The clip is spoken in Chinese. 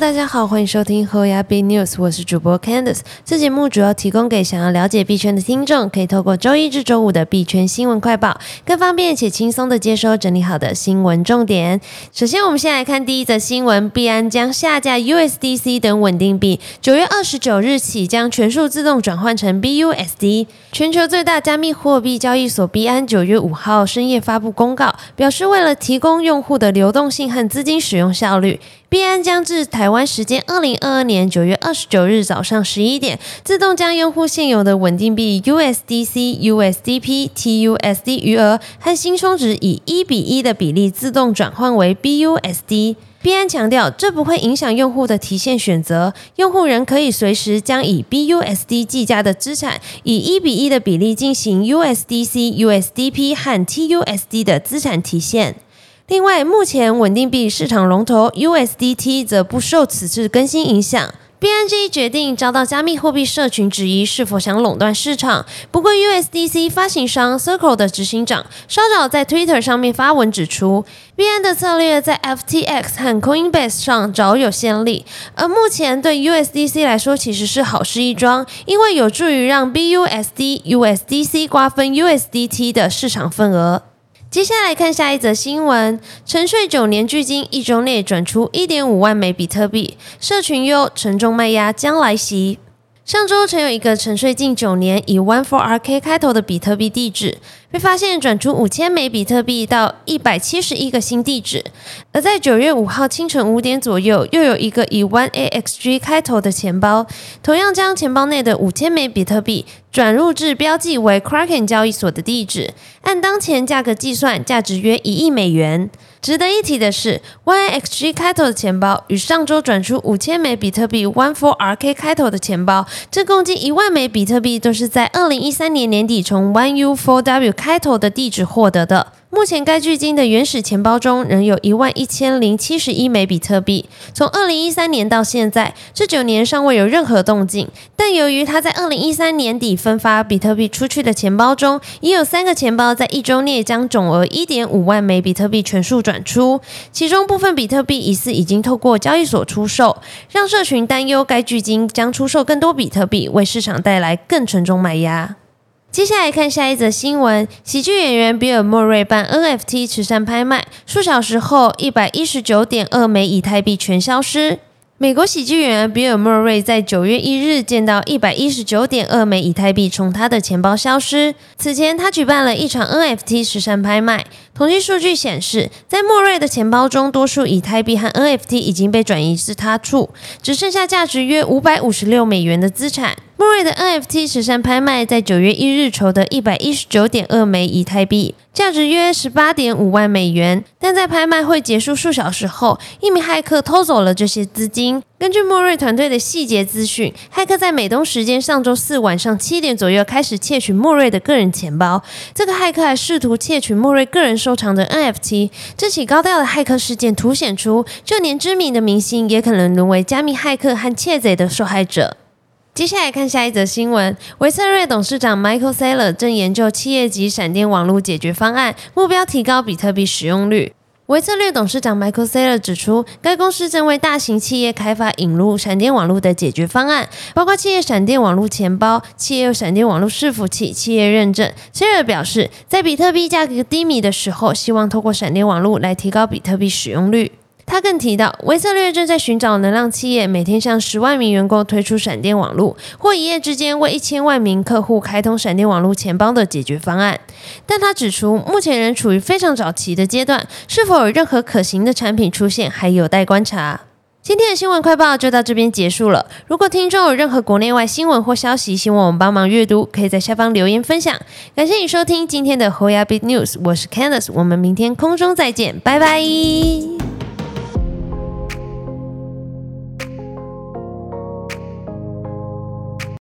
大家好，欢迎收听后牙币 News，我是主播 Candice。这节目主要提供给想要了解币圈的听众，可以透过周一至周五的币圈新闻快报，更方便且轻松的接收整理好的新闻重点。首先，我们先来看第一则新闻：币安将下架 USDC 等稳定币，九月二十九日起将全数自动转换成 BUSD。全球最大加密货币交易所币安九月五号深夜发布公告，表示为了提供用户的流动性和资金使用效率。币安将至台台湾时间二零二二年九月二十九日早上十一点，自动将用户现有的稳定币 USDC、USDP、TUSD 余额和新充值以一比一的比例自动转换为 BUSD。币安强调，这不会影响用户的提现选择，用户仍可以随时将以 BUSD 计价的资产以一比一的比例进行 USDC、USDP 和 TUSD 的资产提现。另外，目前稳定币市场龙头 USDT 则不受此次更新影响。BNG 决定遭到加密货币社群质疑，是否想垄断市场？不过，USDC 发行商 Circle 的执行长稍早在 Twitter 上面发文指出，，BN 的策略在 FTX 和 Coinbase 上早有先例，而目前对 USDC 来说其实是好事一桩，因为有助于让 BUSD、USDC 瓜分 USDT 的市场份额。接下来看下一则新闻：沉睡九年距今，一周内转出一点五万枚比特币，社群忧沉重卖压将来袭。上周曾有一个沉睡近九年以 One for RK 开头的比特币地址，被发现转出五千枚比特币到一百七十一个新地址。而在九月五号清晨五点左右，又有一个以 One AXG 开头的钱包，同样将钱包内的五千枚比特币转入至标记为 Kraken 交易所的地址，按当前价格计算，价值约一亿美元。值得一提的是，YXG 开头的钱包与上周转出五千枚比特币 One for RK 开头的钱包，这共计一万枚比特币都是在二零一三年年底从 One U Four W 开头的地址获得的。目前该距今的原始钱包中仍有一万一千零七十一枚比特币。从二零一三年到现在，这九年尚未有任何动静。但由于他在二零一三年底分发比特币出去的钱包中，已有三个钱包在一周内将总额一点五万枚比特币全数转出，其中部分比特币疑似已经透过交易所出售，让社群担忧该距今将出售更多比特币，为市场带来更沉重卖压。接下来看下一则新闻：喜剧演员比尔·莫瑞办 NFT 慈善拍卖，数小时后，一百一十九点二枚以太币全消失。美国喜剧演员比尔·莫瑞在九月一日见到一百一十九点二枚以太币从他的钱包消失。此前，他举办了一场 NFT 慈善拍卖。统计数据显示，在莫瑞的钱包中，多数以太币和 NFT 已经被转移至他处，只剩下价值约五百五十六美元的资产。莫瑞的 NFT 慈善拍卖在九月一日筹得一百一十九点二枚以太币。价值约十八点五万美元，但在拍卖会结束数小时后，一名骇客偷走了这些资金。根据莫瑞团队的细节资讯，骇客在美东时间上周四晚上七点左右开始窃取莫瑞的个人钱包。这个骇客还试图窃取莫瑞个人收藏的 NFT。这起高调的骇客事件凸显出，就连知名的明星也可能沦为加密骇客和窃贼的受害者。接下来看下一则新闻。维策略董事长 Michael Saylor 正研究企业级闪电网络解决方案，目标提高比特币使用率。维策略董事长 Michael Saylor 指出，该公司正为大型企业开发引入闪电网络的解决方案，包括企业闪电网络钱包、企业闪电网络伺服器、企业认证。Saylor 表示，在比特币价格低迷的时候，希望透过闪电网络来提高比特币使用率。他更提到，维策略正在寻找能让企业每天向十万名员工推出闪电网络，或一夜之间为一千万名客户开通闪电网络钱包的解决方案。但他指出，目前仍处于非常早期的阶段，是否有任何可行的产品出现，还有待观察。今天的新闻快报就到这边结束了。如果听众有任何国内外新闻或消息，希望我们帮忙阅读，可以在下方留言分享。感谢你收听今天的 Hoya Big News，我是 Candice，我们明天空中再见，拜拜。